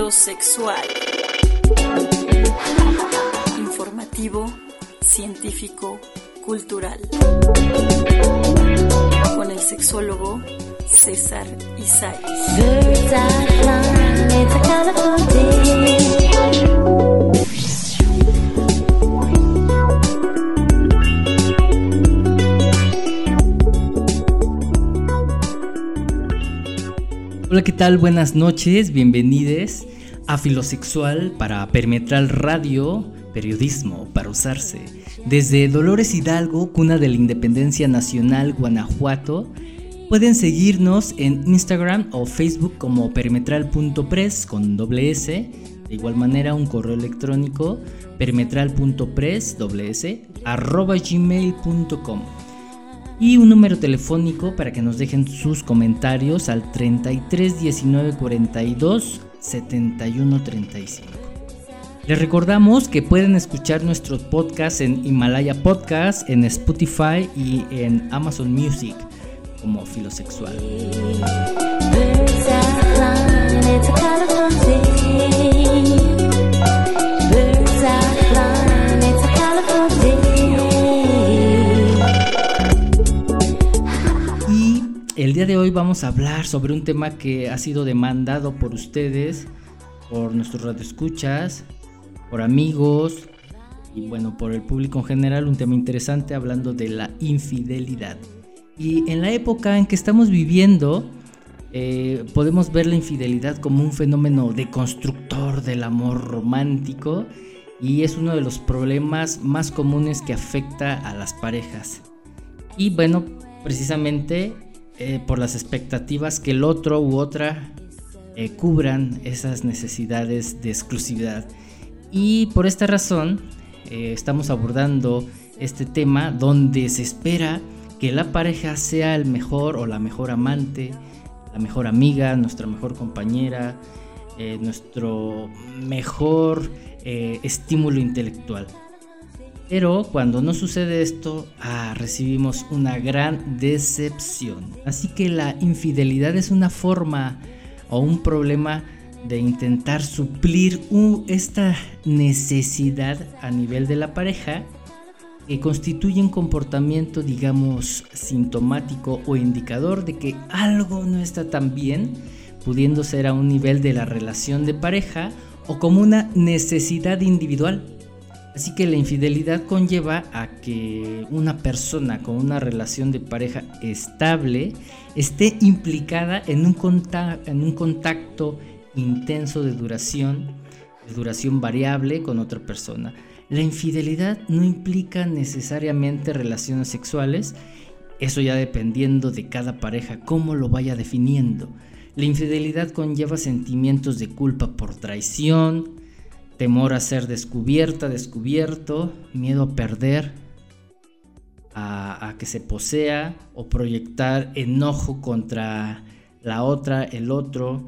Filosexual. Informativo, científico, cultural. Con el sexólogo César Isai. Hola, ¿qué tal? Buenas noches, bienvenidos a Filosexual para Perimetral Radio, periodismo para usarse. Desde Dolores Hidalgo, cuna de la Independencia Nacional, Guanajuato, pueden seguirnos en Instagram o Facebook como perimetral.press con doble S. De igual manera, un correo electrónico perimetral.press doble S arroba gmail.com y un número telefónico para que nos dejen sus comentarios al 33 19 42 71 35. Les recordamos que pueden escuchar nuestros podcasts en Himalaya Podcast, en Spotify y en Amazon Music como Filosexual. El día de hoy vamos a hablar sobre un tema que ha sido demandado por ustedes, por nuestros radioescuchas, por amigos y bueno, por el público en general, un tema interesante hablando de la infidelidad. Y en la época en que estamos viviendo, eh, podemos ver la infidelidad como un fenómeno deconstructor del amor romántico y es uno de los problemas más comunes que afecta a las parejas. Y bueno, precisamente eh, por las expectativas que el otro u otra eh, cubran esas necesidades de exclusividad. Y por esta razón eh, estamos abordando este tema donde se espera que la pareja sea el mejor o la mejor amante, la mejor amiga, nuestra mejor compañera, nuestro mejor estímulo intelectual. Pero cuando no sucede esto, ah, recibimos una gran decepción. Así que la infidelidad es una forma o un problema de intentar suplir esta necesidad a nivel de la pareja que constituye un comportamiento, digamos, sintomático o indicador de que algo no está tan bien, pudiendo ser a un nivel de la relación de pareja o como una necesidad individual. Así que la infidelidad conlleva a que una persona con una relación de pareja estable esté implicada en un, contacto, intenso de duración, de duración variable con otra persona. La infidelidad no implica necesariamente relaciones sexuales, eso ya dependiendo de cada pareja, cómo lo vaya definiendo. La infidelidad conlleva sentimientos de culpa por traición, temor a ser descubierta, descubierto, miedo a perder, a, que se posea o proyectar enojo contra la otra, el otro,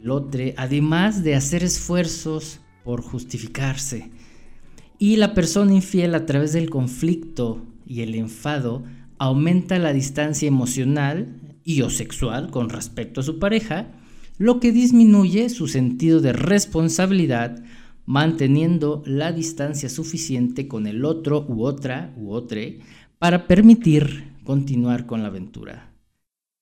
el otro, además de hacer esfuerzos por justificarse. Y la persona infiel a través del conflicto y el enfado aumenta la distancia emocional y o sexual con respecto a su pareja, lo que disminuye su sentido de responsabilidad, manteniendo la distancia suficiente con el otro u otra u otre para permitir continuar con la aventura.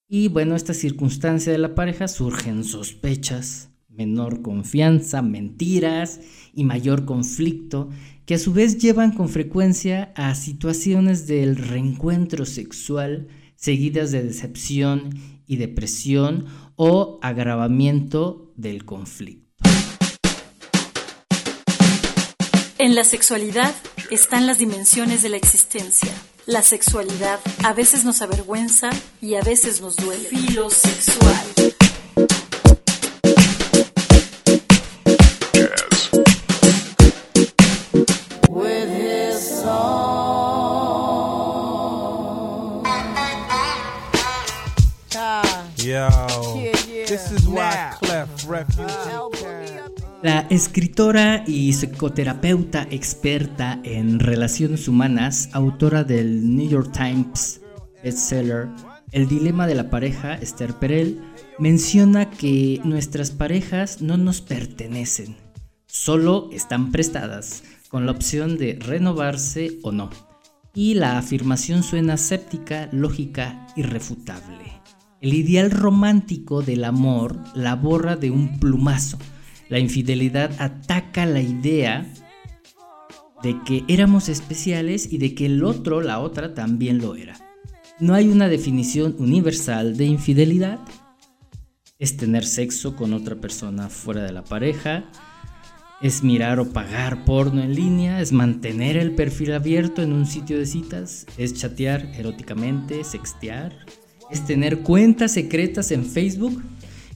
Y bueno, esta circunstancia de la pareja surgen sospechas, menor confianza, mentiras y mayor conflicto, que a su vez llevan con frecuencia a situaciones del reencuentro sexual seguidas de decepción y depresión o agravamiento del conflicto. En la sexualidad están las dimensiones de la existencia. La sexualidad a veces nos avergüenza y a veces nos duele. Filosexual. La escritora y psicoterapeuta experta en relaciones humanas, autora del New York Times bestseller El dilema de la pareja, Esther Perel, menciona que nuestras parejas no nos pertenecen, solo están prestadas, con la opción de renovarse o no. Y la afirmación suena séptica, lógica, irrefutable. El ideal romántico del amor la borra de un plumazo. La infidelidad ataca la idea de que éramos especiales y de que el otro, la otra, también lo era. No hay una definición universal de infidelidad. Es tener sexo con otra persona fuera de la pareja, es mirar o pagar porno en línea, es mantener el perfil abierto en un sitio de citas, es chatear eróticamente, sextear, es tener cuentas secretas en Facebook,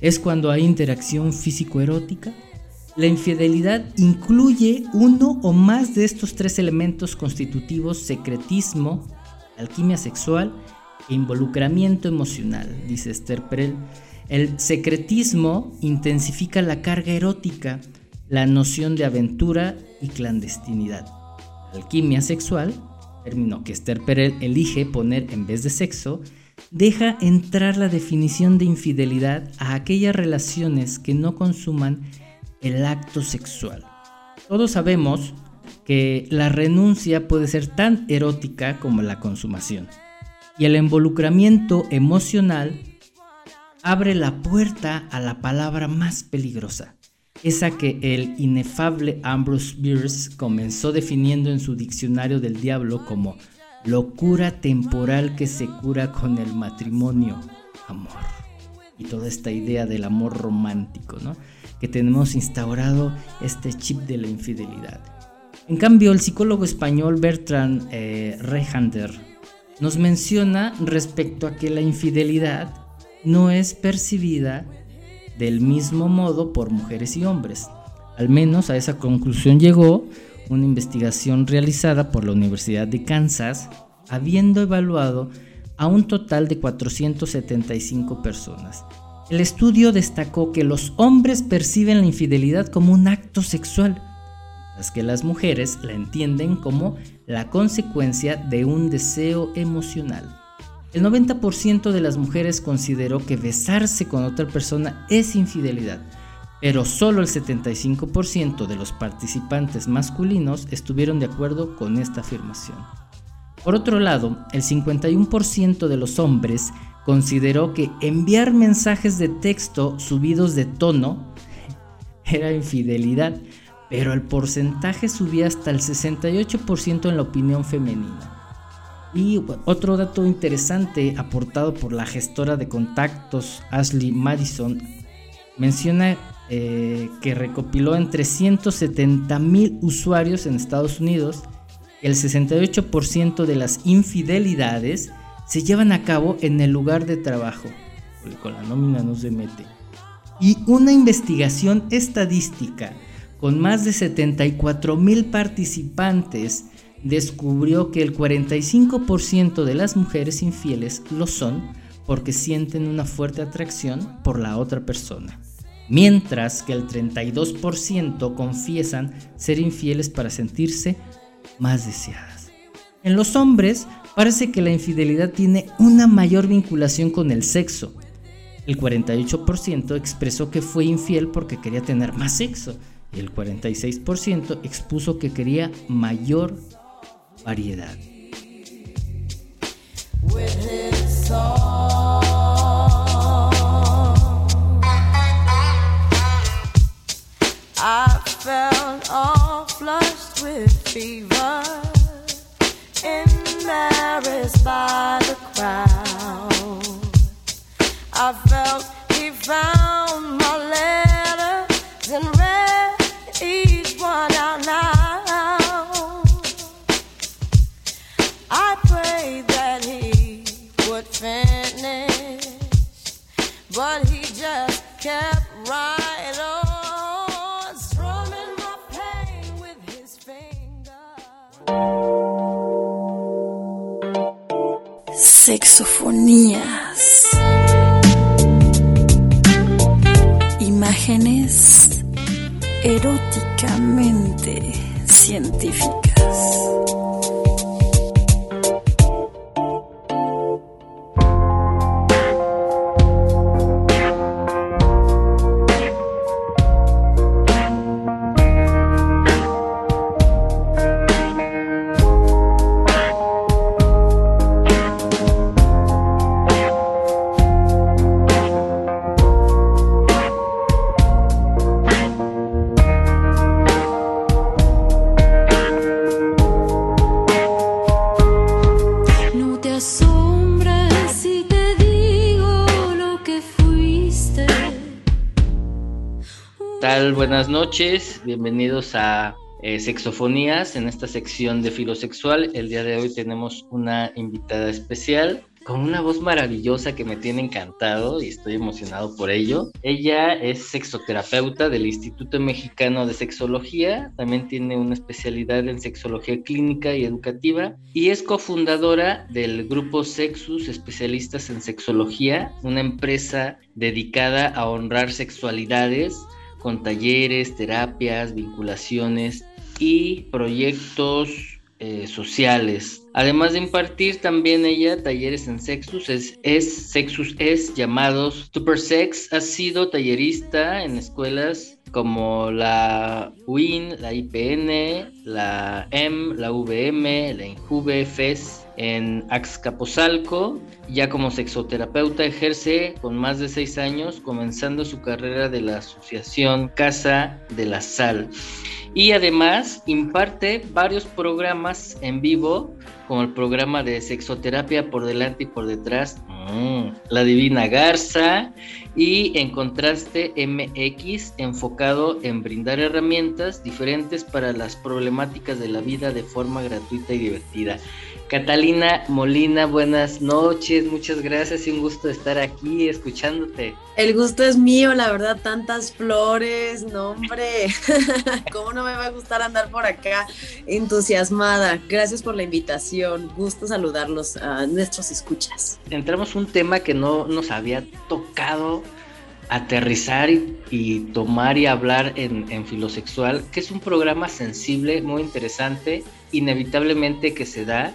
es cuando hay interacción físico-erótica. La infidelidad incluye uno o más de estos tres elementos constitutivos, secretismo, alquimia sexual e involucramiento emocional, dice Esther Perel. El secretismo intensifica la carga erótica, la noción de aventura y clandestinidad. alquimia sexual, término que Esther Perel elige poner en vez de sexo, deja entrar la definición de infidelidad a aquellas relaciones que no consuman el acto sexual. Todos sabemos que la renuncia puede ser tan erótica como la consumación. Y el involucramiento emocional abre la puerta a la palabra más peligrosa, esa que el inefable Ambrose Bierce comenzó definiendo en su diccionario del diablo como locura temporal que se cura con el matrimonio, amor. Y toda esta idea del amor romántico, ¿no? Que tenemos instaurado este chip de la infidelidad. En cambio, el psicólogo español Bertrand eh, Rejander nos menciona respecto a que la infidelidad no es percibida del mismo modo por mujeres y hombres. Al menos a esa conclusión llegó una investigación realizada por la Universidad de Kansas, habiendo evaluado a un total de 475 personas. El estudio destacó que los hombres perciben la infidelidad como un acto sexual, mientras que las mujeres la entienden como la consecuencia de un deseo emocional. El 90% de las mujeres consideró que besarse con otra persona es infidelidad, pero solo el 75% de los participantes masculinos estuvieron de acuerdo con esta afirmación. Por otro lado, el 51% de los hombres consideró que enviar mensajes de texto subidos de tono era infidelidad, pero el porcentaje subía hasta el 68% en la opinión femenina. Y otro dato interesante aportado por la gestora de contactos Ashley Madison menciona eh, que recopiló entre 170 mil usuarios en Estados Unidos, el 68% de las infidelidades se llevan a cabo en el lugar de trabajo. Con la nómina no se mete. Y una investigación estadística con más de 74 mil participantes descubrió que el 45% de las mujeres infieles lo son porque sienten una fuerte atracción por la otra persona mientras que el 32% confiesan ser infieles para sentirse más deseadas. En los hombres parece que la infidelidad tiene una mayor vinculación con el sexo. El 48% expresó que fue infiel porque quería tener más sexo y el 46% expuso que quería mayor variedad. I felt all flushed with fever, embarrassed by the crowd. I felt he found my letters and read each one out loud. I prayed that he would finish, but he just kept right Sexofonías. Imágenes eróticamente científicas. Noches, bienvenidos a eh, Sexofonías en esta sección de filosexual. El día de hoy tenemos una invitada especial con una voz maravillosa que me tiene encantado y estoy emocionado por ello. Ella es sexoterapeuta del Instituto Mexicano de Sexología, también tiene una especialidad en sexología clínica y educativa y es cofundadora del grupo Sexus, especialistas en sexología, una empresa dedicada a honrar sexualidades con talleres, terapias, vinculaciones y proyectos eh, sociales. Además de impartir también ella talleres en Sexus, es, Sexus es llamados Super Sex, ha sido tallerista en escuelas como la UIN, la IPN, la M, la VM, la INJUVE, en Axcapozalco. Ya como sexoterapeuta ejerce con más de seis años, comenzando su carrera de la Asociación Casa de la Sal y además imparte varios programas en vivo, como el programa de sexoterapia por delante y por detrás, mm, La Divina Garza, y en contraste MX, enfocado en brindar herramientas diferentes para las problemáticas de la vida de forma gratuita y divertida. Catalina Molina, buenas noches, muchas gracias y un gusto estar aquí escuchándote. El gusto es mío, la verdad, tantas flores, no hombre, ¿cómo no me va a gustar andar por acá entusiasmada? Gracias por la invitación, gusto saludarlos a nuestros escuchas. Entramos un tema que no nos había tocado aterrizar y, tomar y hablar en, en Filosexual, que es un programa sensible, muy interesante, inevitablemente que se da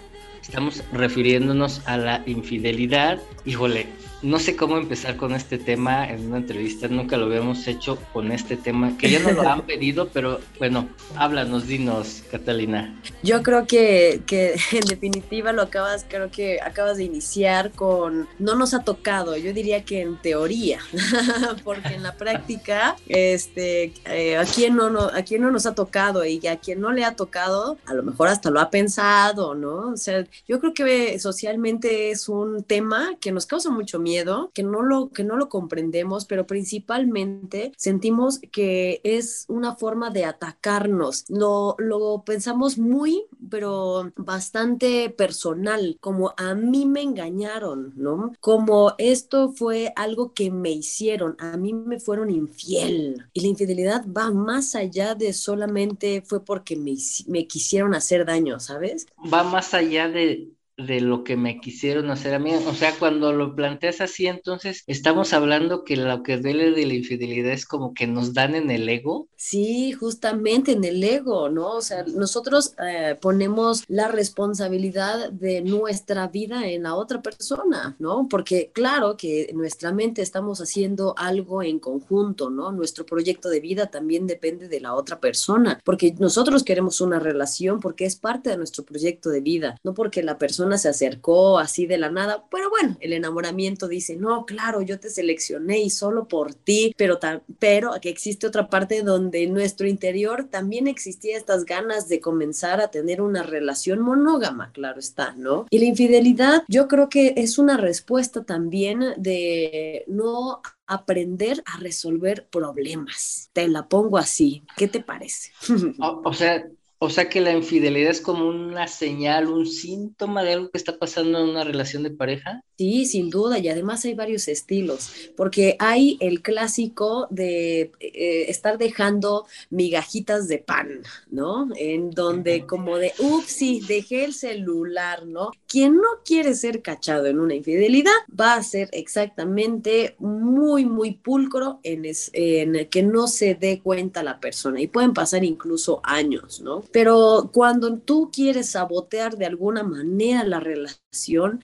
Estamos refiriéndonos a la infidelidad. Híjole, no sé cómo empezar con este tema en una entrevista, nunca lo habíamos hecho con este tema, que ya nos lo han pedido, pero bueno, háblanos, dinos, Catalina. Yo creo que, que en definitiva lo acabas, creo que acabas de iniciar con, no nos ha tocado, yo diría que en teoría, porque en la práctica, este, eh, a, quien no, no, a quien no nos ha tocado y a quien no le ha tocado, a lo mejor hasta lo ha pensado, ¿no? O sea, yo creo que socialmente es un tema que nos causa mucho miedo miedo, que no lo, que no lo comprendemos, pero principalmente sentimos que es una forma de atacarnos. Lo, lo pensamos muy, pero bastante personal, como a mí me engañaron, ¿no? Como esto fue algo que me hicieron, a mí me fueron infiel. Y la infidelidad va más allá de solamente fue porque me, me quisieron hacer daño, ¿sabes? Va más allá de de lo que me quisieron hacer a mí. O sea, cuando lo planteas así, entonces estamos hablando que lo que duele de la infidelidad es como que nos dan en el ego. Sí, justamente en el ego, ¿no? O sea, nosotros eh, ponemos la responsabilidad de nuestra vida en la otra persona, ¿no? Porque claro que en nuestra mente estamos haciendo algo en conjunto, ¿no? Nuestro proyecto de vida también depende de la otra persona, porque nosotros queremos una relación porque es parte de nuestro proyecto de vida, no porque la persona se acercó así de la nada, pero bueno, el enamoramiento dice, no, claro, yo te seleccioné y solo por ti, pero, pero que existe otra parte donde en nuestro interior también existía estas ganas de comenzar a tener una relación monógama, claro está, ¿no? Y la infidelidad yo creo que es una respuesta también de no aprender a resolver problemas. Te la pongo así. ¿Qué te parece? o sea, o sea que la infidelidad es como una señal, un síntoma de algo que está pasando en una relación de pareja. Sí, sin duda, y además hay varios estilos, porque hay el clásico de eh, estar dejando migajitas de pan, ¿no? En donde como de, ups, sí, dejé el celular, ¿no? Quien no quiere ser cachado en una infidelidad va a ser exactamente muy, muy pulcro en, en que no se dé cuenta la persona y pueden pasar incluso años, ¿no? Pero cuando tú quieres sabotear de alguna manera la relación,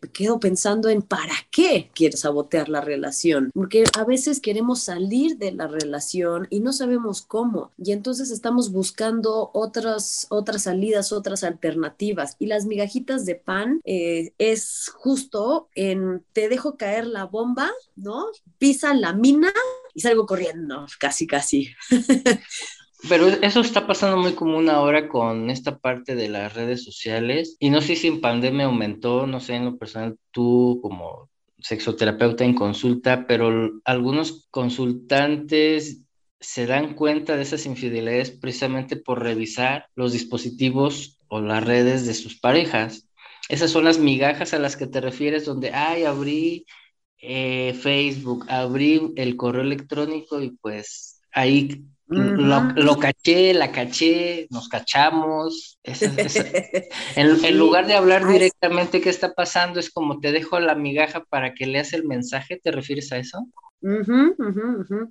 me quedo pensando en para qué quieres sabotear la relación, porque a veces queremos salir de la relación y no sabemos cómo, y entonces estamos buscando otras, otras salidas, otras alternativas, y las migajitas de pan eh, es justo en te dejo caer la bomba, ¿no? Pisa la mina y salgo corriendo, casi, casi. Pero eso está pasando muy común ahora con esta parte de las redes sociales y no sé si en pandemia aumentó, no sé en lo personal tú como sexoterapeuta en consulta, pero algunos consultantes se dan cuenta de esas infidelidades precisamente por revisar los dispositivos o las redes de sus parejas. Esas son las migajas a las que te refieres, donde, ay, abrí eh, Facebook, abrí el correo electrónico y pues ahí lo, caché, la caché, nos cachamos. en, lugar de hablar directamente qué está pasando, es como te dejo la migaja para que leas el mensaje, ¿te refieres a eso?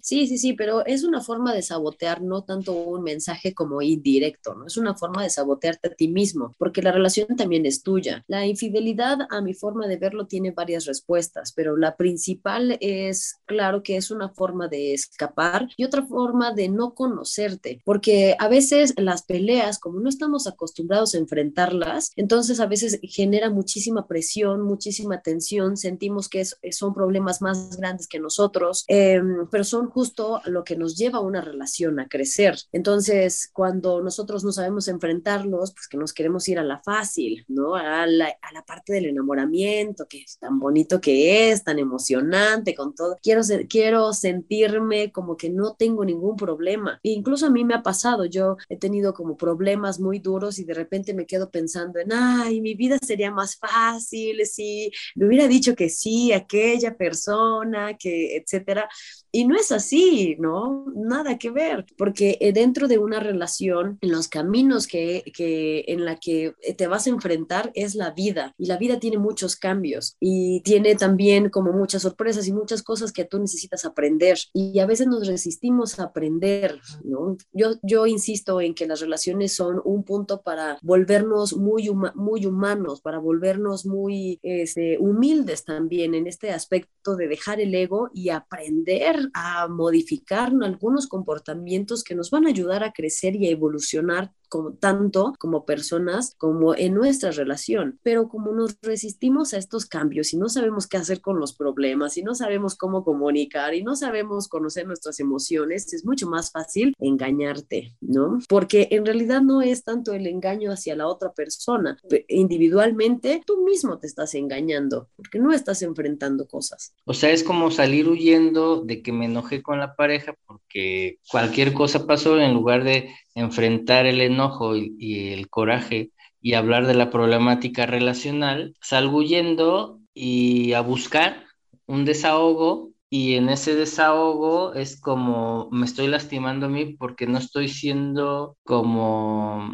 Sí, sí, sí, pero es una forma de sabotear no tanto un mensaje como indirecto, ¿no? Es una forma de sabotearte a ti mismo, porque la relación también es tuya. La infidelidad, a mi forma de verlo, tiene varias respuestas, pero la principal es, claro, que es una forma de escapar y otra forma de no conocerte, porque a veces las peleas, como no estamos acostumbrados a enfrentarlas, entonces a veces genera muchísima presión, muchísima tensión, sentimos que son problemas más grandes que nosotros Em, pero son justo lo que nos lleva a una relación a crecer. Entonces, cuando nosotros no sabemos enfrentarlos, pues que nos queremos ir a la fácil, ¿no? A la, a la parte del enamoramiento, que es tan bonito que es, tan emocionante, con todo. Quiero, quiero sentirme como que no tengo ningún problema. E incluso a mí me ha pasado, yo he tenido como problemas muy duros y de repente me quedo pensando en, ay, mi vida sería más fácil si me hubiera dicho que sí, aquella persona, que, etcétera. Y no es así, ¿no? Nada que ver, porque eh, dentro de una relación, en los caminos que, que en la que te vas a enfrentar es la vida y la vida tiene muchos cambios y tiene también como muchas sorpresas y muchas cosas que tú necesitas aprender y a veces nos resistimos a aprender, ¿no? Yo, yo insisto en que las relaciones son un punto para volvernos muy, muy humanos, para volvernos muy este, humildes también en este aspecto de dejar el ego y aprender a modificar algunos comportamientos que nos van a ayudar a crecer y a evolucionar como, tanto como personas como en nuestra relación. Pero como nos resistimos a estos cambios y no sabemos qué hacer con los problemas y no sabemos cómo comunicar y no sabemos conocer nuestras emociones, es mucho más fácil engañarte, ¿no? Porque en realidad no es tanto el engaño hacia la otra persona. Individualmente, tú mismo te estás engañando porque no estás enfrentando cosas. O sea, es como salir huyendo de que me enojé con la pareja porque cualquier cosa pasó en lugar de enfrentar el enojo y, el coraje y hablar de la problemática relacional, salgo huyendo y a buscar un desahogo y en ese desahogo es como me estoy lastimando a mí porque no estoy siendo como,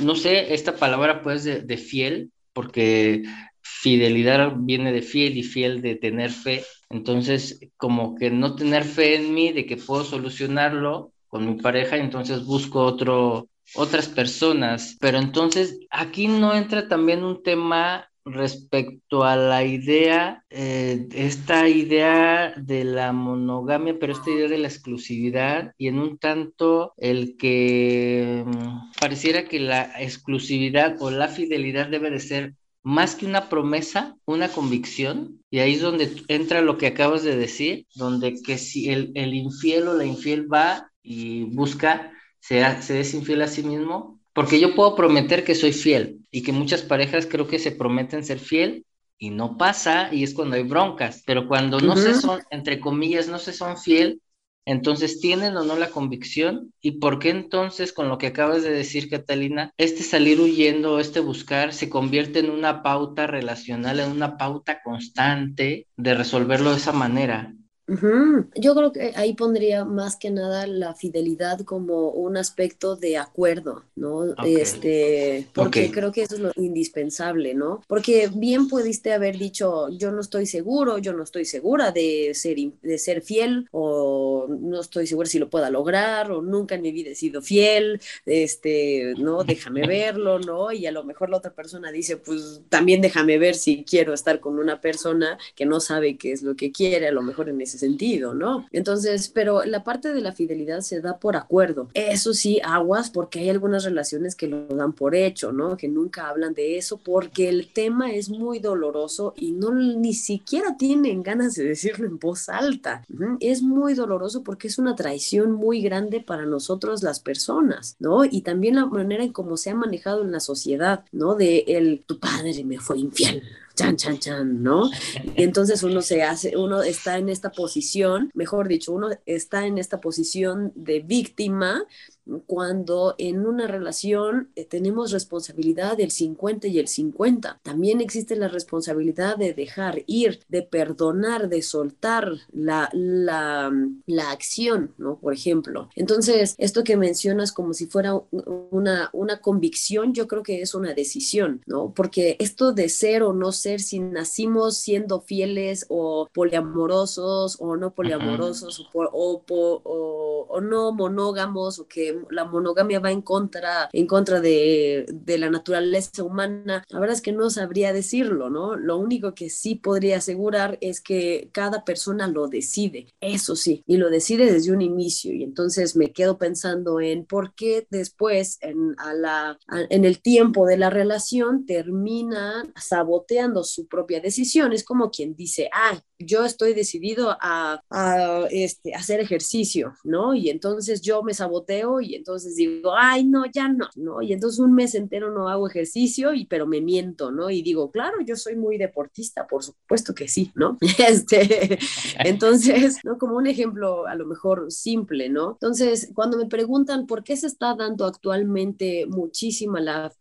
no sé, esta palabra pues de, de fiel, porque fidelidad viene de fiel y fiel de tener fe. Entonces, como que no tener fe en mí de que puedo solucionarlo con mi pareja, entonces busco otro, otras personas. Pero entonces aquí no entra también un tema respecto a la idea, eh, esta idea de la monogamia, pero esta idea de la exclusividad y en un tanto el que mm, pareciera que la exclusividad o la fidelidad debe de ser más que una promesa, una convicción, y ahí es donde entra lo que acabas de decir, donde que si el, el infiel o la infiel va y busca, se, se es infiel a sí mismo, porque yo puedo prometer que soy fiel y que muchas parejas creo que se prometen ser fiel y no pasa y es cuando hay broncas, pero cuando no se son, entre comillas, no se son fiel, entonces, ¿tienen o no la convicción? ¿Y por qué entonces, con lo que acabas de decir, Catalina, este salir huyendo, este buscar, se convierte en una pauta relacional, en una pauta constante de resolverlo de esa manera? Yo creo que ahí pondría más que nada la fidelidad como un aspecto de acuerdo, ¿no? Este, porque creo que eso es lo indispensable, ¿no? Porque bien pudiste haber dicho, yo no estoy seguro, yo no estoy segura de ser, de ser fiel, o no estoy segura si lo pueda lograr, o nunca en mi vida he sido fiel, este, ¿no? Déjame verlo, ¿no? Y a lo mejor la otra persona dice, pues también déjame ver si quiero estar con una persona que no sabe qué es lo que quiere, a lo mejor en ese sentido, ¿no? Entonces, pero la parte de la fidelidad se da por acuerdo. Eso sí, aguas, porque hay algunas relaciones que lo dan por hecho, ¿no? Que nunca hablan de eso porque el tema es muy doloroso y no ni siquiera tienen ganas de decirlo en voz alta. Es muy doloroso porque es una traición muy grande para nosotros las personas, ¿no? Y también la manera en cómo se ha manejado en la sociedad, ¿no? De el tu padre me fue infiel, chan, chan, chan, ¿no? Y entonces uno se hace, uno está en esta posición, mejor dicho, uno está en esta posición de víctima cuando en una relación eh, tenemos responsabilidad del 50 y el 50. También existe la responsabilidad de dejar ir, de perdonar, de soltar la, la, la acción, ¿no? Por ejemplo. Entonces, esto que mencionas como si fuera una, una convicción, yo creo que es una decisión, ¿no? Porque esto de ser o no ser, si nacimos siendo fieles o poliamorosos o no poliamorosos o, o, o no monógamos o que la monogamia va en contra, en contra de, la naturaleza humana, la verdad es que no sabría decirlo, ¿no? Lo único que sí podría asegurar es que cada persona lo decide, eso sí, y lo decide desde un inicio. Y entonces me quedo pensando en por qué después, en, a la, en el tiempo de la relación, termina saboteando su propia decisión. Es como quien dice, ah, yo estoy decidido a, este, hacer ejercicio, ¿no? Y entonces yo me saboteo y entonces digo, ay, no, ya no, ¿no? Y entonces un mes entero no hago ejercicio, y pero me miento, ¿no? Y digo, claro, yo soy muy deportista, por supuesto que sí, ¿no? Este, entonces, ¿no? Como un ejemplo a lo mejor simple, ¿no? Entonces, cuando me preguntan por qué se está dando actualmente muchísima la,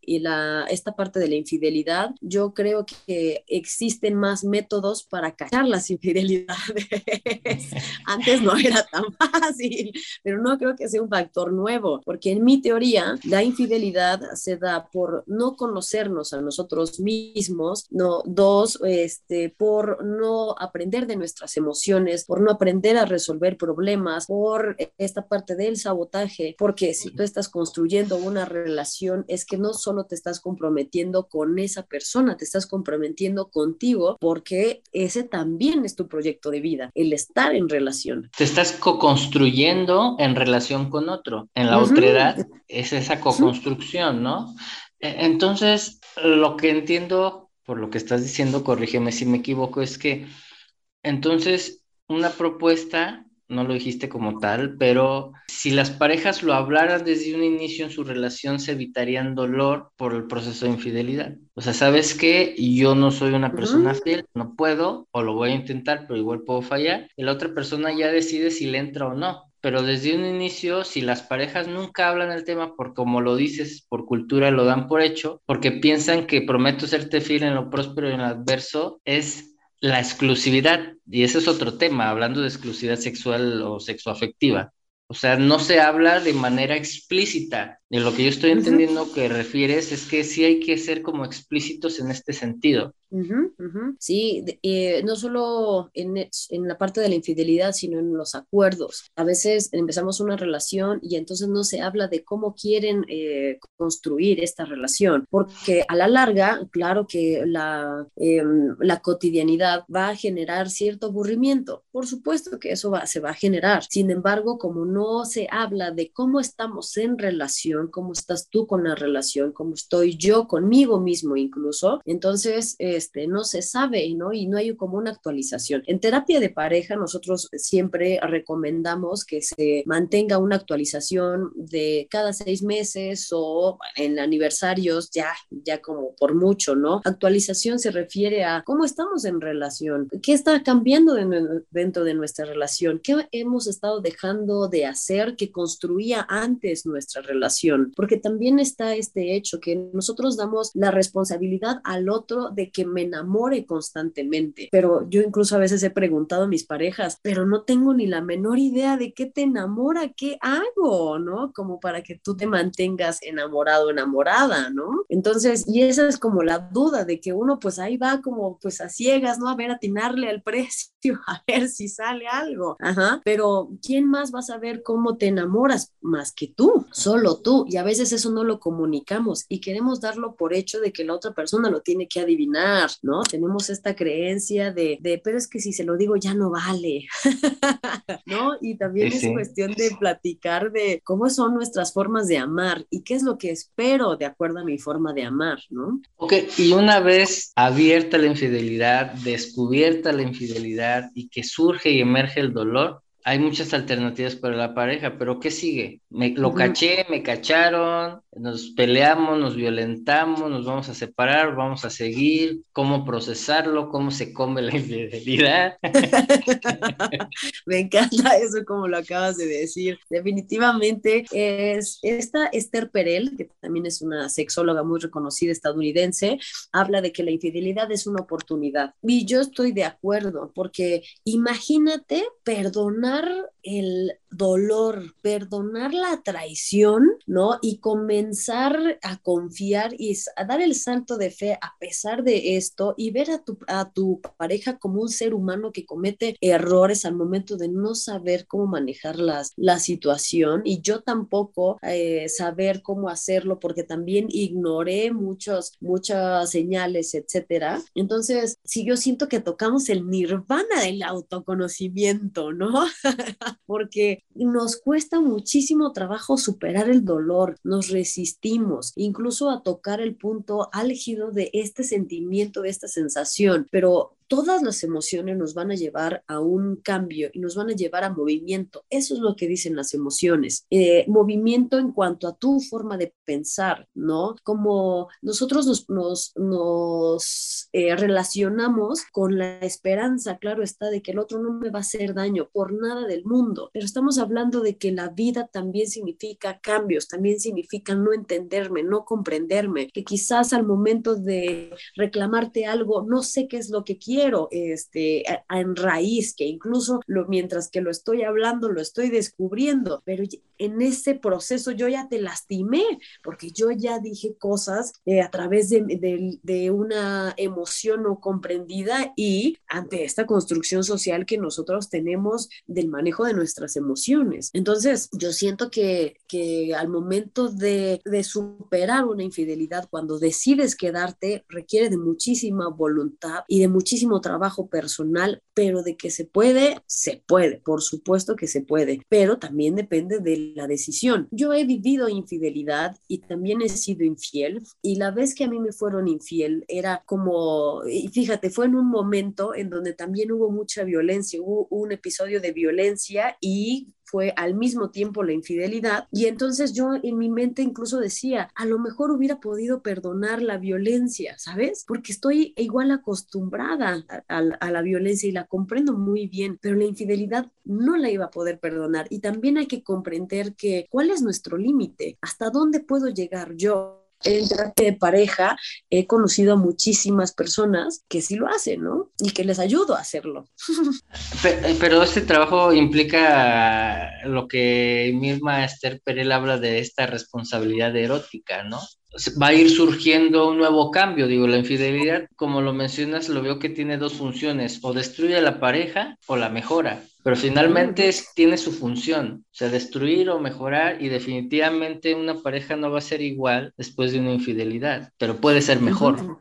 esta parte de la infidelidad, yo creo que existen más métodos para cachar las infidelidades. Antes no era tan fácil, pero no creo que sea un factor nuevo, porque en mi teoría la infidelidad se da por no conocernos a nosotros mismos, no, dos, este, por no aprender de nuestras emociones, por no aprender a resolver problemas, por esta parte del sabotaje, porque si tú estás construyendo una relación es que no solo te estás comprometiendo con esa persona, te estás comprometiendo contigo porque ese también es tu proyecto de vida, el estar en relación. Te estás co-construyendo en relación con otro. En la uh es esa co-construcción, ¿no? E, entonces, lo que entiendo por lo que estás diciendo, corrígeme si me equivoco, es que entonces una propuesta no lo dijiste como tal, pero si las parejas lo hablaran desde un inicio en su relación, se evitarían dolor por el proceso de infidelidad. O sea, ¿sabes qué? Yo no soy una persona fiel, no puedo, o lo voy a intentar, pero igual puedo fallar. Y la otra persona ya decide si le entra o no. Pero desde un inicio, si las parejas nunca hablan el tema, por como lo dices, por cultura lo dan por hecho, porque piensan que prometo serte fiel en lo próspero y en lo adverso, es la exclusividad, y ese es otro tema, hablando de exclusividad sexual o sexoafectiva. O sea, no se habla de manera explícita. De lo que yo estoy entendiendo que refieres es que sí hay que ser como explícitos en este sentido. Sí, eh, no solo en, en, la parte de la infidelidad, sino en los acuerdos. A veces empezamos una relación y entonces no se habla de cómo quieren eh, construir esta relación, porque a la larga, claro que la, em, la cotidianidad va a generar cierto aburrimiento. Por supuesto que eso va, se va a generar. Sin embargo, como no se habla de cómo estamos en relación, cómo estás tú con la relación, cómo estoy yo conmigo mismo incluso, entonces... Este, no se sabe, ¿no? Y no hay como una actualización. En terapia de pareja, nosotros siempre recomendamos que se mantenga una actualización de cada seis meses o en aniversarios, ya, ya como por mucho, ¿no? Actualización se refiere a cómo estamos en relación, qué está cambiando dentro de nuestra relación, qué hemos estado dejando de hacer que construía antes nuestra relación, porque también está este hecho que nosotros damos la responsabilidad al otro de que me enamore constantemente. Pero yo incluso a veces he preguntado a mis parejas, pero no tengo ni la menor idea de qué te enamora, qué hago, ¿no? Como para que tú te mantengas enamorado, enamorada, ¿no? Entonces, y esa es como la duda de que uno pues ahí va como pues a ciegas, ¿no? A ver, atinarle al precio, a ver si sale algo. Ajá. Pero ¿quién más va a saber cómo te enamoras más que tú? Solo tú. Y a veces eso no lo comunicamos y queremos darlo por hecho de que la otra persona lo tiene que adivinar ¿no? Tenemos esta creencia de, de, pero es que si se lo digo ya no vale, ¿no? Y también es cuestión de platicar de cómo son nuestras formas de amar y qué es lo que espero de acuerdo a mi forma de amar, ¿no? Ok, y una vez abierta la infidelidad, descubierta la infidelidad y que surge y emerge el dolor, hay muchas alternativas para la pareja, pero ¿qué sigue? Me, lo caché, me cacharon, nos peleamos, nos violentamos, nos vamos a separar, vamos a seguir, cómo procesarlo, cómo se come la infidelidad. me encanta eso como lo acabas de decir. Definitivamente es esta Esther Perel, que también es una sexóloga muy reconocida estadounidense, habla de que la infidelidad es una oportunidad. Y yo estoy de acuerdo, porque imagínate perdonar bener el dolor, perdonar la traición, ¿no? Y comenzar a confiar y a dar el salto de fe a pesar de esto y ver a tu, a tu pareja como un ser humano que comete errores al momento de no saber cómo manejar las, la situación y yo tampoco eh, saber cómo hacerlo porque también ignoré muchos, muchas señales, etcétera. Entonces, si yo siento que tocamos el nirvana del autoconocimiento, ¿no? porque nos cuesta muchísimo trabajo superar el dolor, nos resistimos, incluso a tocar el punto álgido de este sentimiento, de esta sensación, pero todas las emociones nos van a llevar a un cambio y nos van a llevar a movimiento. Eso es lo que dicen las emociones. Eh, movimiento en cuanto a tu forma de pensar, ¿no? Como nosotros nos, nos, nos eh, relacionamos con la esperanza, claro está, de que el otro no me va a hacer daño por nada del mundo, pero estamos hablando de que la vida también significa cambios, también significa no entenderme, no comprenderme, que quizás al momento de reclamarte algo, no sé qué es lo que quiero este, en raíz, que incluso lo, mientras que lo estoy hablando, lo estoy descubriendo, pero en ese proceso yo ya te lastimé, porque yo ya dije cosas eh, a través de, una emoción no comprendida y ante esta construcción social que nosotros tenemos del manejo de nuestras emociones. Entonces, yo siento que, que al momento de superar una infidelidad, cuando decides quedarte, requiere de muchísima voluntad y de muchísimo trabajo personal, pero de que se puede, se puede, por supuesto que se puede, pero también depende de la decisión. Yo he vivido infidelidad y también he sido infiel y la vez que a mí me fueron infiel era como, y fíjate, fue en un momento en donde también hubo mucha violencia, hubo un episodio de violencia y fue al mismo tiempo la infidelidad. Y entonces yo en mi mente incluso decía, a lo mejor hubiera podido perdonar la violencia, ¿sabes? Porque estoy igual acostumbrada a, la violencia y la comprendo muy bien, pero la infidelidad no la iba a poder perdonar. Y también hay que comprender que cuál es nuestro límite, hasta dónde puedo llegar yo en terapia de pareja he conocido a muchísimas personas que sí lo hacen, ¿no? Y que les ayudo a hacerlo. Pero este trabajo implica lo que misma Esther Perel habla de esta responsabilidad erótica, ¿no? Va a ir surgiendo un nuevo cambio. Digo, la infidelidad, como lo mencionas, lo veo que tiene dos funciones, o destruye a la pareja o la mejora, pero finalmente tiene su función, o sea, destruir o mejorar y definitivamente una pareja no va a ser igual después de una infidelidad, pero puede ser mejor.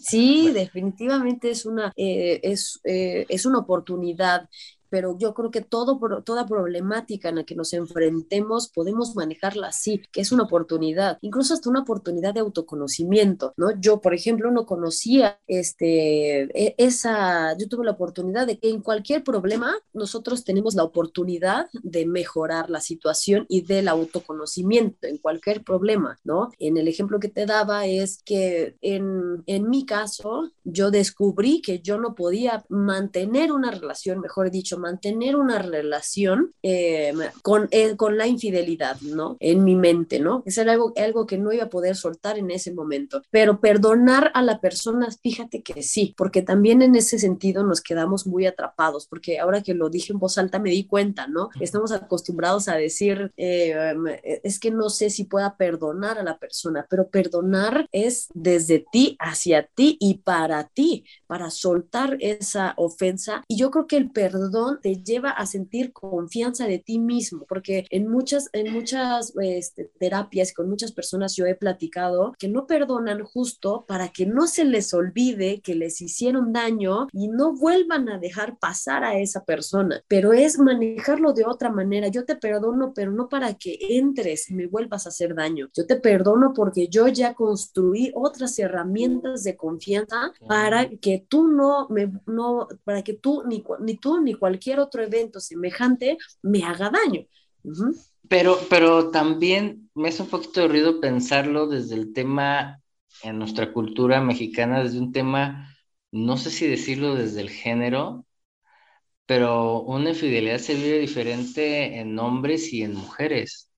Sí, definitivamente es una, eh, es, eh, es una oportunidad pero yo creo que toda problemática en la que nos enfrentemos podemos manejarla así, que es una oportunidad, incluso hasta una oportunidad de autoconocimiento, ¿no? Yo, por ejemplo, no conocía este, e, esa, yo tuve la oportunidad de que en cualquier problema nosotros tenemos la oportunidad de mejorar la situación y del autoconocimiento en cualquier problema, ¿no? En el ejemplo que te daba es que en, en mi caso, yo descubrí que yo no podía mantener una relación, mejor dicho, mantener una relación eh, con, eh, con la infidelidad, ¿no? En mi mente, ¿no? Eso era algo, algo que no iba a poder soltar en ese momento. Pero perdonar a la persona, fíjate que sí, porque también en ese sentido nos quedamos muy atrapados, porque ahora que lo dije en voz alta me di cuenta, ¿no? Estamos acostumbrados a decir, eh, es que no sé si pueda perdonar a la persona, pero perdonar es desde ti hacia ti y para ti, para soltar esa ofensa. Y yo creo que el perdón te lleva a sentir confianza de ti mismo, porque en muchas, en muchas este, terapias con muchas personas yo he platicado que no perdonan justo para que no se les olvide que les hicieron daño y no vuelvan a dejar pasar a esa persona, pero es manejarlo de otra manera. Yo te perdono, pero no para que entres y me vuelvas a hacer daño. Yo te perdono porque yo ya construí otras herramientas de confianza para que tú no, me, no para que tú ni, ni tú ni cualquier otro evento semejante me haga daño. Pero, pero también me hace un poquito de ruido pensarlo desde el tema en nuestra cultura mexicana, desde un tema, no sé si decirlo desde el género, pero una infidelidad se vive diferente en hombres y en mujeres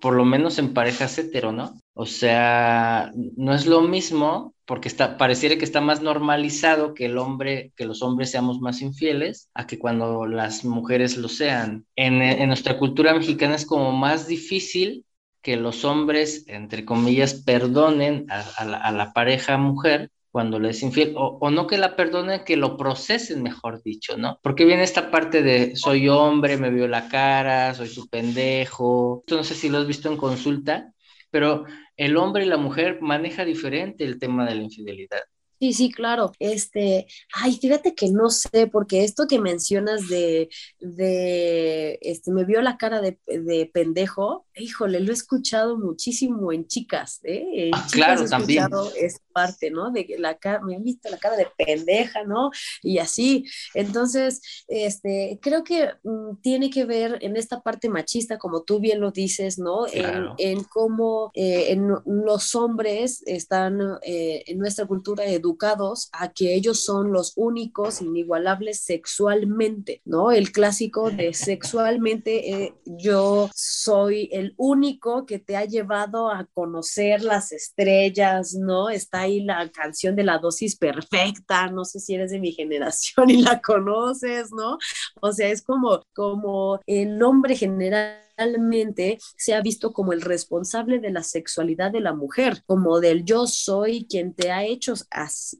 por, lo menos en parejas hetero, ¿no? O sea, no es lo mismo porque está, pareciera que está más normalizado que el hombre, que los hombres seamos más infieles, a que cuando las mujeres lo sean. En, en nuestra cultura mexicana es como más difícil que los hombres, entre comillas, perdonen a, la, a la pareja mujer cuando le es infiel, o, no que la perdonen, que lo procesen, mejor dicho, ¿no? Porque viene esta parte de soy hombre, me vio la cara, soy su pendejo. Esto no sé si lo has visto en consulta, pero el hombre y la mujer maneja diferente el tema de la infidelidad. Sí, sí, claro. Este, ay, fíjate que no sé, porque esto que mencionas de, de, este, me vio la cara de, de pendejo, híjole, lo he escuchado muchísimo en chicas, ¿eh? En ah, claro, he también. esa parte, ¿no? De que la cara, me visto la cara de pendeja, ¿no? Y así. Entonces, este, creo que mm, tiene que ver en esta parte machista, como tú bien lo dices, ¿no? En, en, cómo eh, en los hombres están eh, en nuestra cultura educados a que ellos son los únicos inigualables sexualmente, ¿no? El clásico de sexualmente eh, yo soy el único que te ha llevado a conocer las estrellas, ¿no? Está ahí la canción de la dosis perfecta, no sé si eres de mi generación y la conoces, ¿no? O sea, es como, como el nombre general realmente se ha visto como el responsable de la sexualidad de la mujer, como del yo soy quien te ha hecho,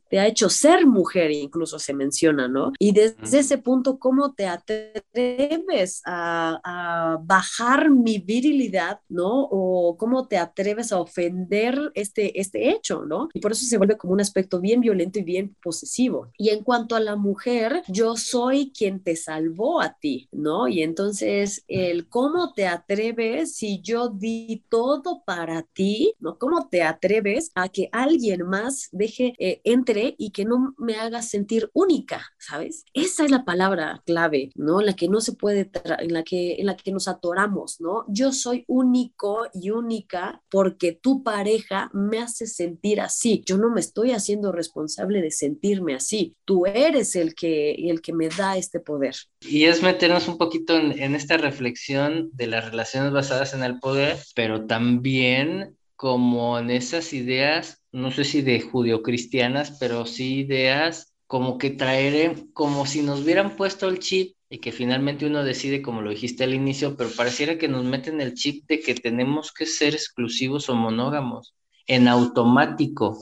te ha hecho ser mujer, incluso se menciona, ¿no? Y desde ese punto, ¿cómo te atreves a, a bajar mi virilidad, ¿no? O cómo te atreves a ofender este, este hecho, ¿no? Y por eso se vuelve como un aspecto bien violento y bien posesivo. Y en cuanto a la mujer, yo soy quien te salvó a ti, ¿no? Y entonces el cómo te atreves si yo di todo para ti? ¿No? ¿Cómo te atreves a que alguien más deje, eh, entre y que no me haga sentir única? ¿Sabes? Esa es la palabra clave, ¿no? La que no se puede, en la que, en la que nos atoramos, ¿no? Yo soy único y única porque tu pareja me hace sentir así. Yo no me estoy haciendo responsable de sentirme así. Tú eres el que, el que me da este poder. Y es meternos un poquito en, en esta reflexión de la relaciones basadas en el poder, pero también como en esas ideas, no sé si de judio-cristianas, pero sí ideas como que traer, como si nos hubieran puesto el chip y que finalmente uno decide, como lo dijiste al inicio, pero pareciera que nos meten el chip de que tenemos que ser exclusivos o monógamos, en automático,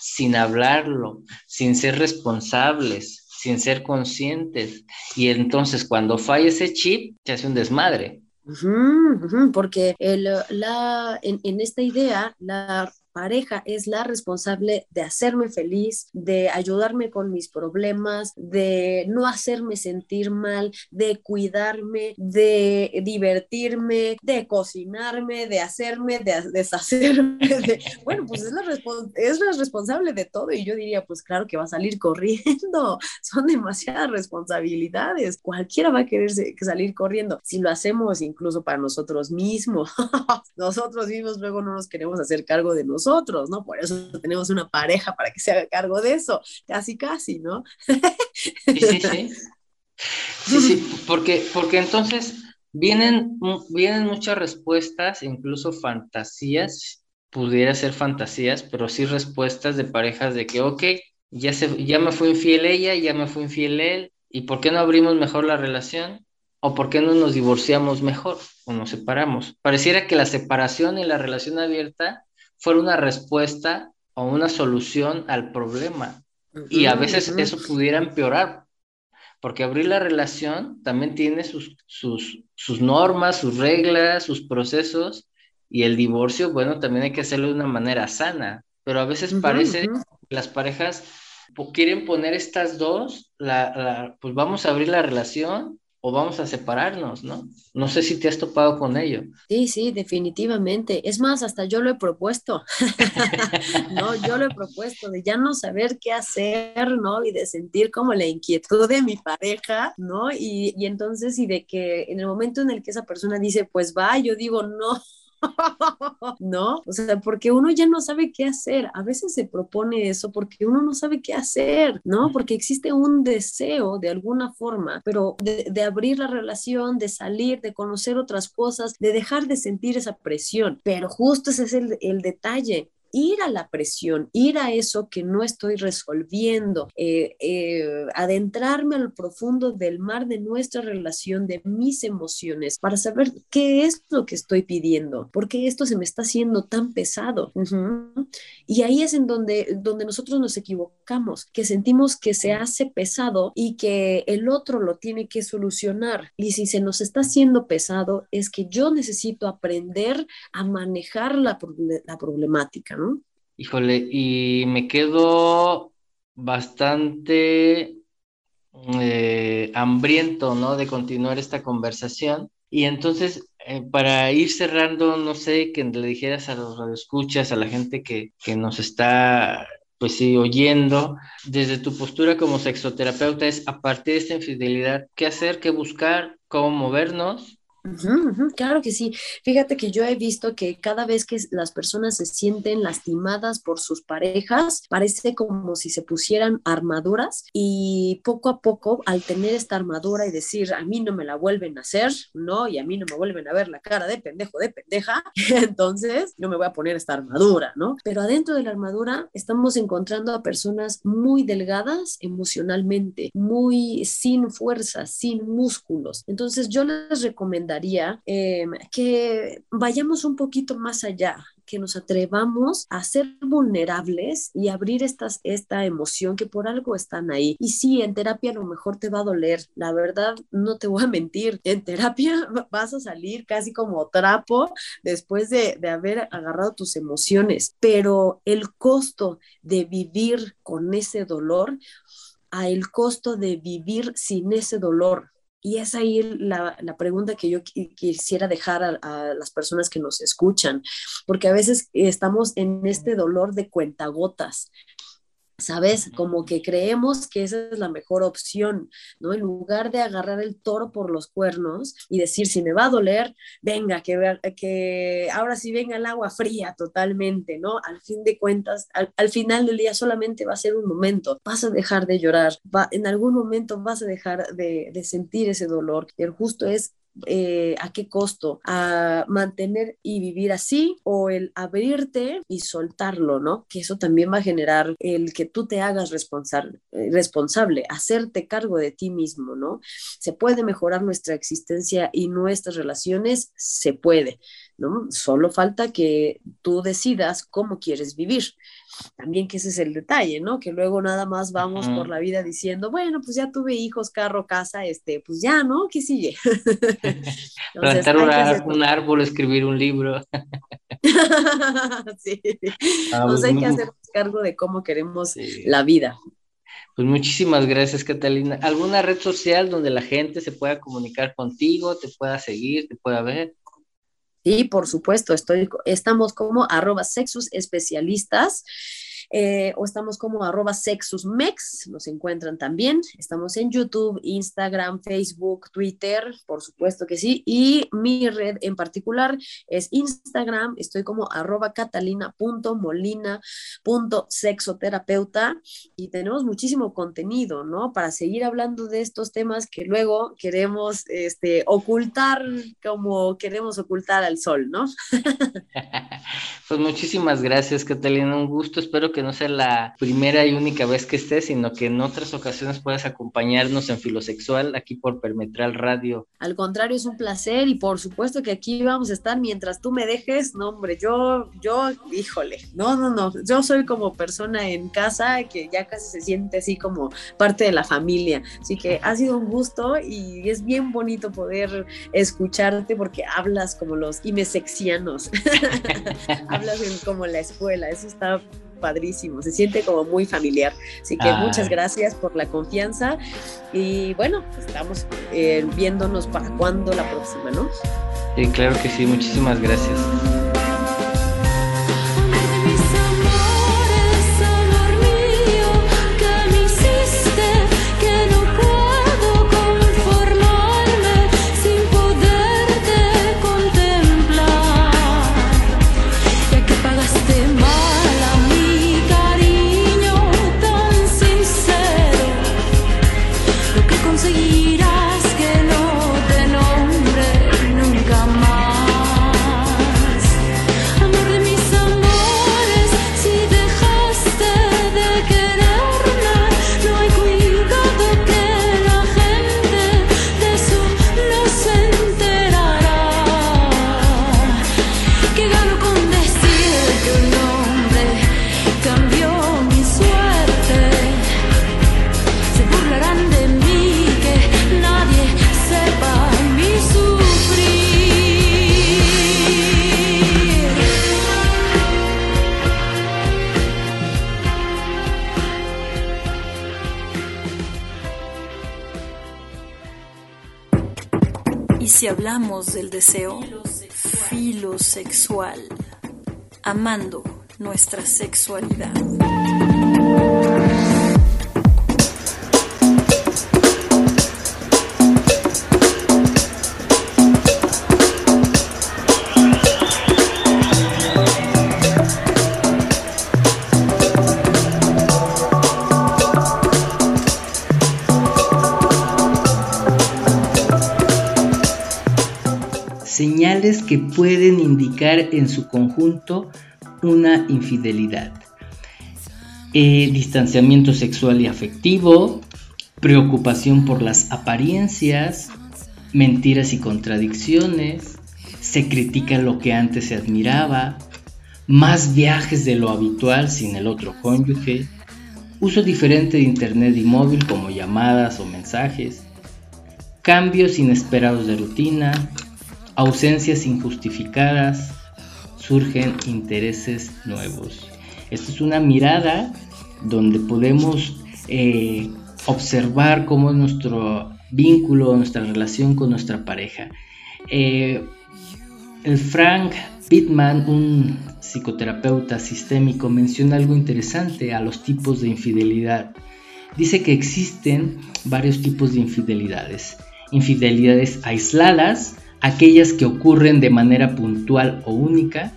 sin hablarlo, sin ser responsables, sin ser conscientes. Y entonces cuando falla ese chip, se hace un desmadre porque el, la, en, en, esta idea, la pareja es la responsable de hacerme feliz, de ayudarme con mis problemas, de no hacerme sentir mal, de cuidarme, de divertirme, de cocinarme, de hacerme, de deshacerme. Bueno, pues es la, es la responsable de todo y yo diría, pues claro que va a salir corriendo. Son demasiadas responsabilidades. Cualquiera va a querer salir corriendo. Si lo hacemos incluso para nosotros mismos, nosotros mismos luego no nos queremos hacer cargo de nosotros nosotros, ¿no? Por eso tenemos una pareja para que se haga cargo de eso, casi, casi, ¿no? Sí, sí, sí. Sí, sí, porque, porque entonces vienen, vienen muchas respuestas, incluso fantasías, pudiera ser fantasías, pero sí respuestas de parejas de que, ok, ya, se, ya me fue infiel ella, ya me fue infiel él, ¿y por qué no abrimos mejor la relación? ¿O por qué no nos divorciamos mejor o nos separamos? Pareciera que la separación y la relación abierta fuera una respuesta o una solución al problema. Y a veces eso pudiera empeorar, porque abrir la relación también tiene sus, sus, sus normas, sus reglas, sus procesos, y el divorcio, bueno, también hay que hacerlo de una manera sana, pero a veces parece que las parejas quieren poner estas dos, la, pues vamos a abrir la relación o vamos a separarnos, ¿no? No sé si te has topado con ello. Sí, sí, definitivamente. Es más, hasta yo lo he propuesto. no, yo lo he propuesto de ya no saber qué hacer, ¿no? Y de sentir como la inquietud de mi pareja, ¿no? Y, y entonces, y de que en el momento en el que esa persona dice, pues va, yo digo, no, ¿no? O sea, porque uno ya no sabe qué hacer. A veces se propone eso porque uno no sabe qué hacer, ¿no? Porque existe un deseo de alguna forma, pero de, abrir la relación, de salir, de conocer otras cosas, de dejar de sentir esa presión. Pero justo ese es el, el detalle ir a la presión, ir a eso que no estoy resolviendo, eh, eh, adentrarme al profundo del mar de nuestra relación, de mis emociones, para saber qué es lo que estoy pidiendo, por qué esto se me está haciendo tan pesado. Y ahí es en donde, donde nosotros nos equivocamos, que sentimos que se hace pesado y que el otro lo tiene que solucionar. Y si se nos está haciendo pesado, es que yo necesito aprender a manejar la problemática. Híjole, y me quedo bastante eh, hambriento, ¿no? De continuar esta conversación. Y entonces, eh, para ir cerrando, no sé, que le dijeras a los radioescuchas, a la gente que, que nos está, pues sí, oyendo, desde tu postura como sexoterapeuta, es a partir de esta infidelidad, ¿qué hacer, qué buscar, cómo movernos claro que sí. Fíjate que yo he visto que cada vez que las personas se sienten lastimadas por sus parejas, parece como si se pusieran armaduras y poco a poco, al tener esta armadura y decir, a mí no me la vuelven a hacer, ¿no? Y a mí no me vuelven a ver la cara de pendejo, de pendeja, entonces no me voy a poner esta armadura, ¿no? Pero adentro de la armadura estamos encontrando a personas muy delgadas emocionalmente, muy sin fuerza, sin músculos. Entonces yo les Em, que vayamos un poquito más allá, que nos atrevamos a ser vulnerables y abrir estas, esta emoción que por algo están ahí. Y sí, en terapia a lo mejor te va a doler, la verdad, no te voy a mentir, en terapia vas a salir casi como trapo después de, de haber agarrado tus emociones, pero el costo de vivir con ese dolor, a el costo de vivir sin ese dolor, y es ahí la, pregunta que yo quisiera dejar a, a, las personas que nos escuchan, porque a veces estamos en este dolor de cuentagotas, ¿sabes? Como que creemos que esa es la mejor opción, ¿no? En lugar de agarrar el toro por los cuernos y decir, si me va a doler, venga, que, que ahora sí venga el agua fría totalmente, ¿no? Al fin de cuentas, al, final del día solamente va a ser un momento, vas a dejar de llorar, va, en algún momento vas a dejar de, de sentir ese dolor. El justo es eh, a qué costo, a mantener y vivir así o el abrirte y soltarlo, ¿no? Que eso también va a generar el que tú te hagas responsable, eh, responsable, hacerte cargo de ti mismo, ¿no? Se puede mejorar nuestra existencia y nuestras relaciones, se puede, ¿no? Solo falta que tú decidas cómo quieres vivir. También que ese es el detalle, ¿no? Que luego nada más vamos por la vida diciendo, bueno, pues ya tuve hijos, carro, casa, este, pues ya, ¿no? ¿Qué sigue? Plantar un árbol, escribir un libro. sí. Ah, Entonces hay que hacernos cargo de cómo queremos la vida. Pues muchísimas gracias, Catalina. ¿Alguna red social donde la gente se pueda comunicar contigo, te pueda seguir, te pueda ver? Sí, por supuesto, estoy, estamos como arroba sexus especialistas. Eh, o estamos como arroba sexusmex, nos encuentran también. Estamos en YouTube, Instagram, Facebook, Twitter, por supuesto que sí. Y mi red en particular es Instagram, estoy como arroba catalina.molina.sexoterapeuta y tenemos muchísimo contenido, ¿no? Para seguir hablando de estos temas que luego queremos este, ocultar como queremos ocultar al sol, ¿no? pues muchísimas gracias, Catalina. Un gusto. Espero que que no sea la primera y única vez que estés, sino que en otras ocasiones puedas acompañarnos en Filosexual aquí por Permetral Radio. Al contrario, es un placer y por supuesto que aquí vamos a estar mientras tú me dejes. No, hombre, yo, yo, híjole, no, no, no, yo soy como persona en casa que ya casi se siente así como parte de la familia. Así que ha sido un gusto y es bien bonito poder escucharte porque hablas como los imesexianos, hablas como la escuela, eso está padrísimo, se siente como muy familiar. Así que muchas gracias por la confianza y bueno, estamos eh, viéndonos para cuándo la próxima, ¿no? Sí, claro que sí, muchísimas gracias. Del deseo filosexual, amando nuestra sexualidad. Que pueden indicar en su conjunto una infidelidad. Eh, distanciamiento sexual y afectivo, preocupación por las apariencias, mentiras y contradicciones, se critica lo que antes se admiraba, más viajes de lo habitual sin el otro cónyuge, uso diferente de internet y móvil como llamadas o mensajes, cambios inesperados de rutina, ausencias injustificadas, surgen intereses nuevos. Esta es una mirada donde podemos eh, observar cómo nuestro vínculo, nuestra relación con nuestra pareja. Eh, el Frank Pittman, un psicoterapeuta sistémico, menciona algo interesante a los tipos de infidelidad. Dice que existen varios tipos de infidelidades. Infidelidades aisladas, aquellas que ocurren de manera puntual o única,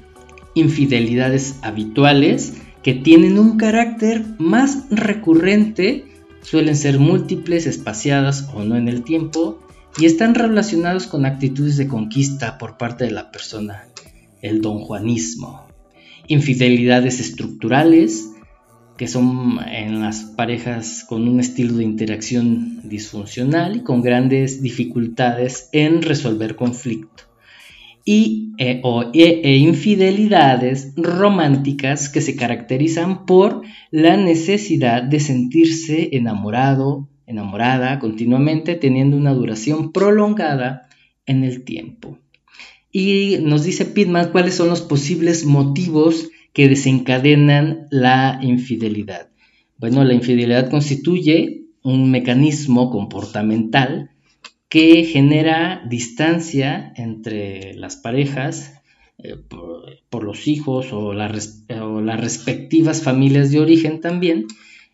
infidelidades habituales que tienen un carácter más recurrente, suelen ser múltiples, espaciadas o no en el tiempo, y están relacionados con actitudes de conquista por parte de la persona, el donjuanismo. Infidelidades estructurales, que son en las parejas con un estilo de interacción disfuncional y con grandes dificultades en resolver conflicto. Y, e, e, infidelidades románticas que se caracterizan por la necesidad de sentirse enamorado, enamorada continuamente, teniendo una duración prolongada en el tiempo. Y nos dice Pittman cuáles son los posibles motivos que desencadenan la infidelidad. Bueno, la infidelidad constituye un mecanismo comportamental que genera distancia entre las parejas eh, por, los hijos o, o las respectivas familias de origen también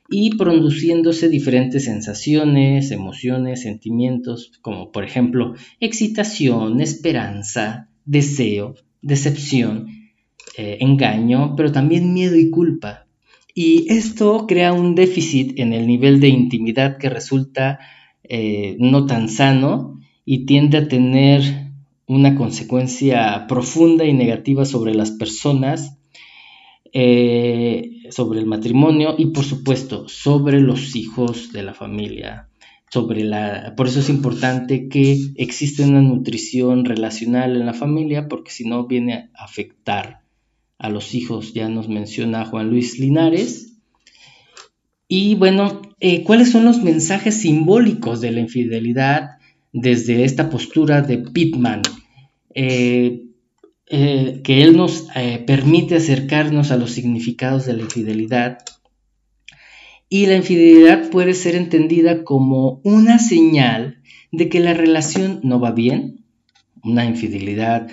y produciéndose diferentes sensaciones, emociones, sentimientos, como por ejemplo excitación, esperanza, deseo, decepción, eh, engaño, pero también miedo y culpa. Y esto crea un déficit en el nivel de intimidad que resulta eh, no tan sano y tiende a tener una consecuencia profunda y negativa sobre las personas, eh, sobre el matrimonio y por supuesto sobre los hijos de la familia. Por eso es importante que exista una nutrición relacional en la familia, porque si no viene a afectar a los hijos, ya nos menciona Juan Luis Linares. Y bueno, eh, ¿cuáles son los mensajes simbólicos de la infidelidad desde esta postura de Pittman? Eh, eh, que Él nos permite acercarnos a los significados de la infidelidad. Y la infidelidad puede ser entendida como una señal de que la relación no va bien, una infidelidad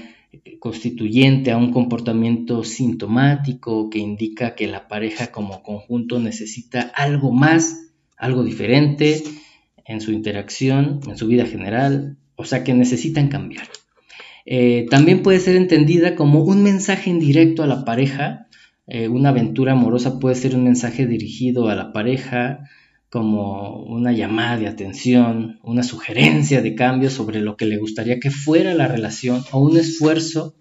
constituyente a un comportamiento sintomático que indica que la pareja como conjunto necesita algo más, algo diferente en su interacción, en su vida general, o sea que necesitan cambiar. Eh, también puede ser entendida como un mensaje indirecto a la pareja. Eh, una aventura amorosa puede ser un mensaje dirigido a la pareja, como una llamada de atención, una sugerencia de cambio sobre lo que le gustaría que fuera la relación o un esfuerzo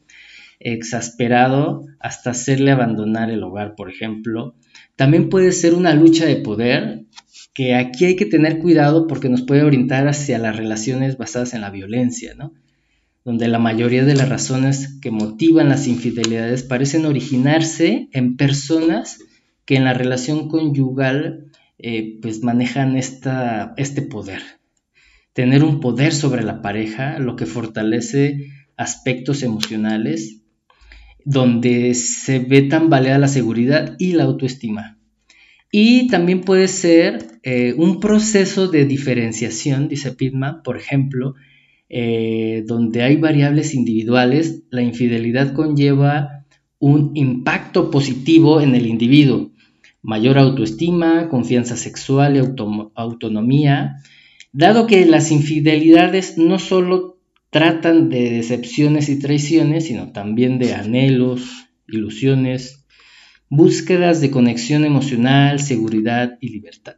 exasperado hasta hacerle abandonar el hogar, por ejemplo. También puede ser una lucha de poder, que aquí hay que tener cuidado porque nos puede orientar hacia las relaciones basadas en la violencia, ¿no? donde la mayoría de las razones que motivan las infidelidades parecen originarse en personas que en la relación conyugal eh, pues manejan este poder. Tener un poder sobre la pareja, lo que fortalece aspectos emocionales, donde se ve tambaleada la seguridad y la autoestima. Y también puede ser eh, un proceso de diferenciación, dice Pitman, por ejemplo, eh, donde hay variables individuales, la infidelidad conlleva un impacto positivo en el individuo, mayor autoestima, confianza sexual y autonomía, dado que las infidelidades no solo tratan de decepciones y traiciones, sino también de anhelos, ilusiones, búsquedas de conexión emocional, seguridad y libertad.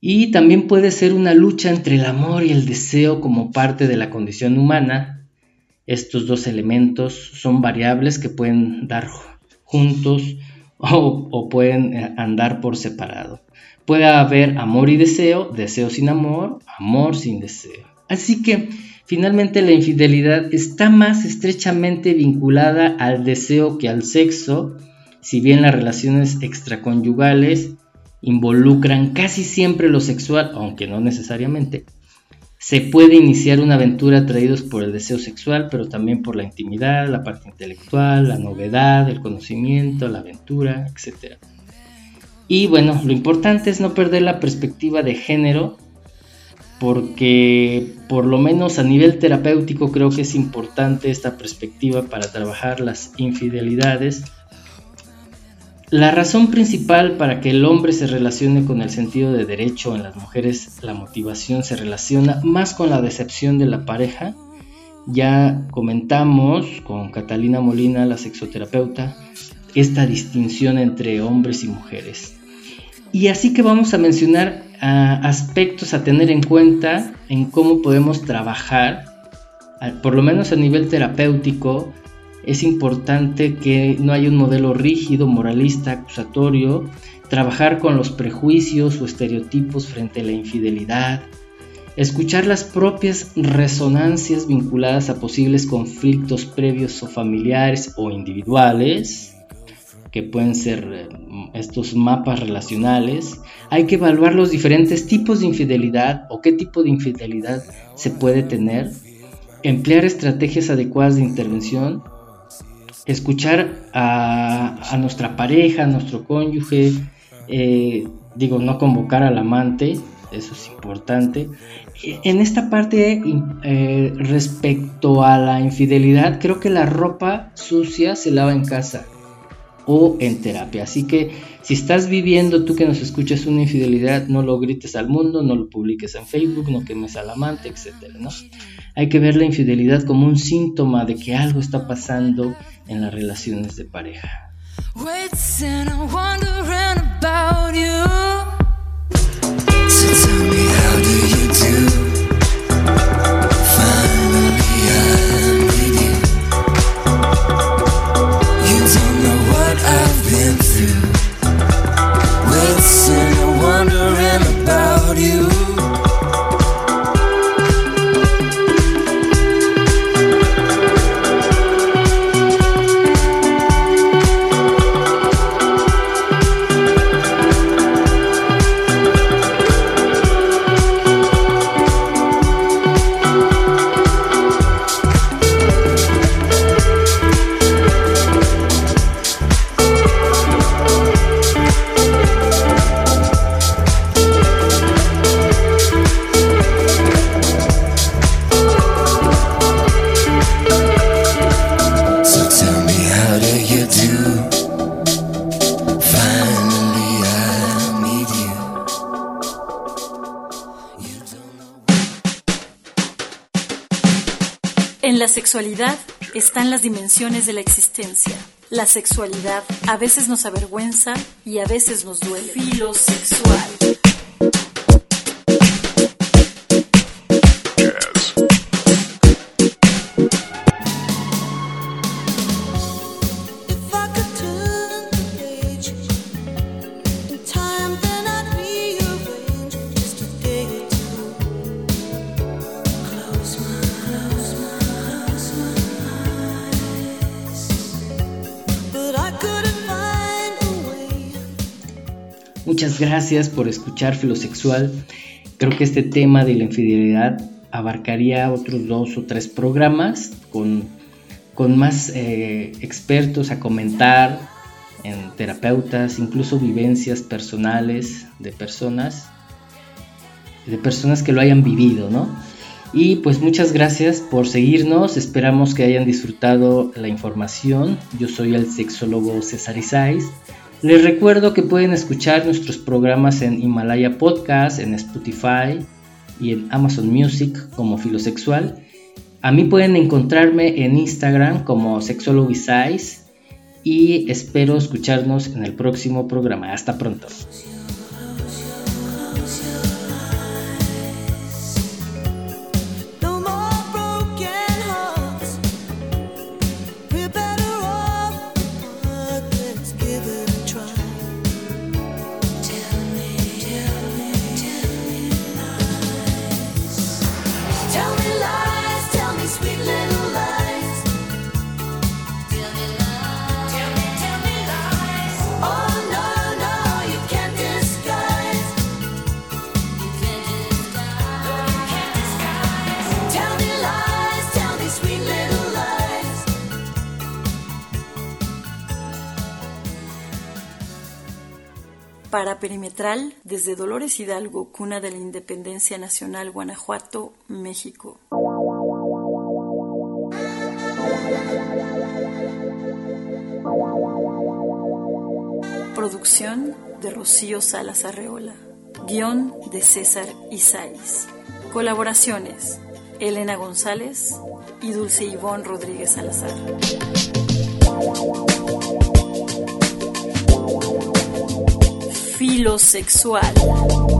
Y también puede ser una lucha entre el amor y el deseo como parte de la condición humana. Estos dos elementos son variables que pueden dar juntos o, pueden eh, andar por separado. Puede haber amor y deseo, deseo sin amor, amor sin deseo. Así que finalmente la infidelidad está más estrechamente vinculada al deseo que al sexo, si bien las relaciones extraconyugales involucran casi siempre lo sexual, aunque no necesariamente. Se puede iniciar una aventura atraídos por el deseo sexual, pero también por la intimidad, la parte intelectual, la novedad, el conocimiento, la aventura, etc. Y bueno, lo importante es no perder la perspectiva de género, porque por lo menos a nivel terapéutico creo que es importante esta perspectiva para trabajar las infidelidades la razón principal para que el hombre se relacione con el sentido de derecho en las mujeres, la motivación se relaciona más con la decepción de la pareja. Ya comentamos con Catalina Molina, la sexoterapeuta, esta distinción entre hombres y mujeres. Y así que vamos a mencionar ah, aspectos a tener en cuenta en cómo podemos trabajar, por lo menos a nivel terapéutico, es importante que no haya un modelo rígido, moralista, acusatorio, trabajar con los prejuicios o estereotipos frente a la infidelidad, escuchar las propias resonancias vinculadas a posibles conflictos previos o familiares o individuales, que pueden ser eh, estos mapas relacionales. Hay que evaluar los diferentes tipos de infidelidad o qué tipo de infidelidad se puede tener, emplear estrategias adecuadas de intervención escuchar a, nuestra pareja, a nuestro cónyuge, eh, digo, no convocar al amante, eso es importante. En esta parte, eh, respecto a la infidelidad, creo que la ropa sucia se lava en casa o en terapia. Así que si estás viviendo, tú que nos escuchas una infidelidad, no lo grites al mundo, no lo publiques en Facebook, no quemes al amante, etc. ¿no? hay que ver la infidelidad como un síntoma de que algo está pasando en las relaciones de pareja. Sexualidad están las dimensiones de la existencia. La sexualidad a veces nos avergüenza y a veces nos duele. Filosexual. Gracias por escuchar Filosexual. Creo que este tema de la infidelidad abarcaría otros dos o tres programas con, con más eh, expertos a comentar, en terapeutas, incluso vivencias personales de personas, de personas que lo hayan vivido, ¿no? Y pues muchas gracias por seguirnos, esperamos que hayan disfrutado la información. Yo soy el sexólogo César Isais les recuerdo que pueden escuchar nuestros programas en Himalaya Podcast, en Spotify y en Amazon Music como Filosexual. A mí pueden encontrarme en Instagram como Sexologize y espero escucharnos en el próximo programa. Hasta pronto. Desde Dolores Hidalgo, cuna de la Independencia Nacional, Guanajuato, México. Producción de Rocío Salas Arreola. Guión de César Isais. Colaboraciones: Elena González y Dulce Ivón Rodríguez Salazar. Filosexual.